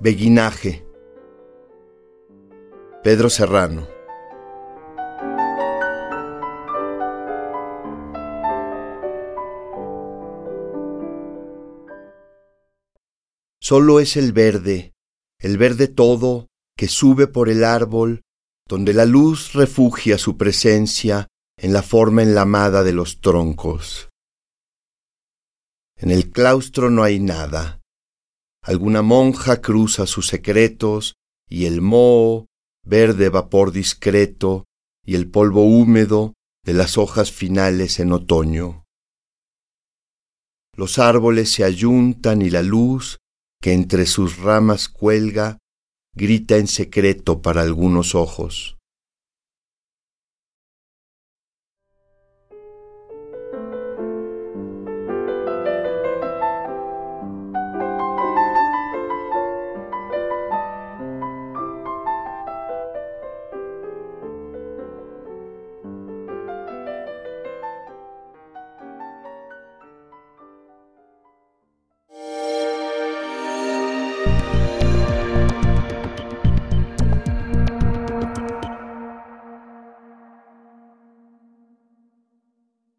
Beguinaje. Pedro Serrano. Solo es el verde, el verde todo, que sube por el árbol, donde la luz refugia su presencia en la forma enlamada de los troncos. En el claustro no hay nada, alguna monja cruza sus secretos y el moho, verde vapor discreto y el polvo húmedo de las hojas finales en otoño. Los árboles se ayuntan y la luz, que entre sus ramas cuelga, grita en secreto para algunos ojos.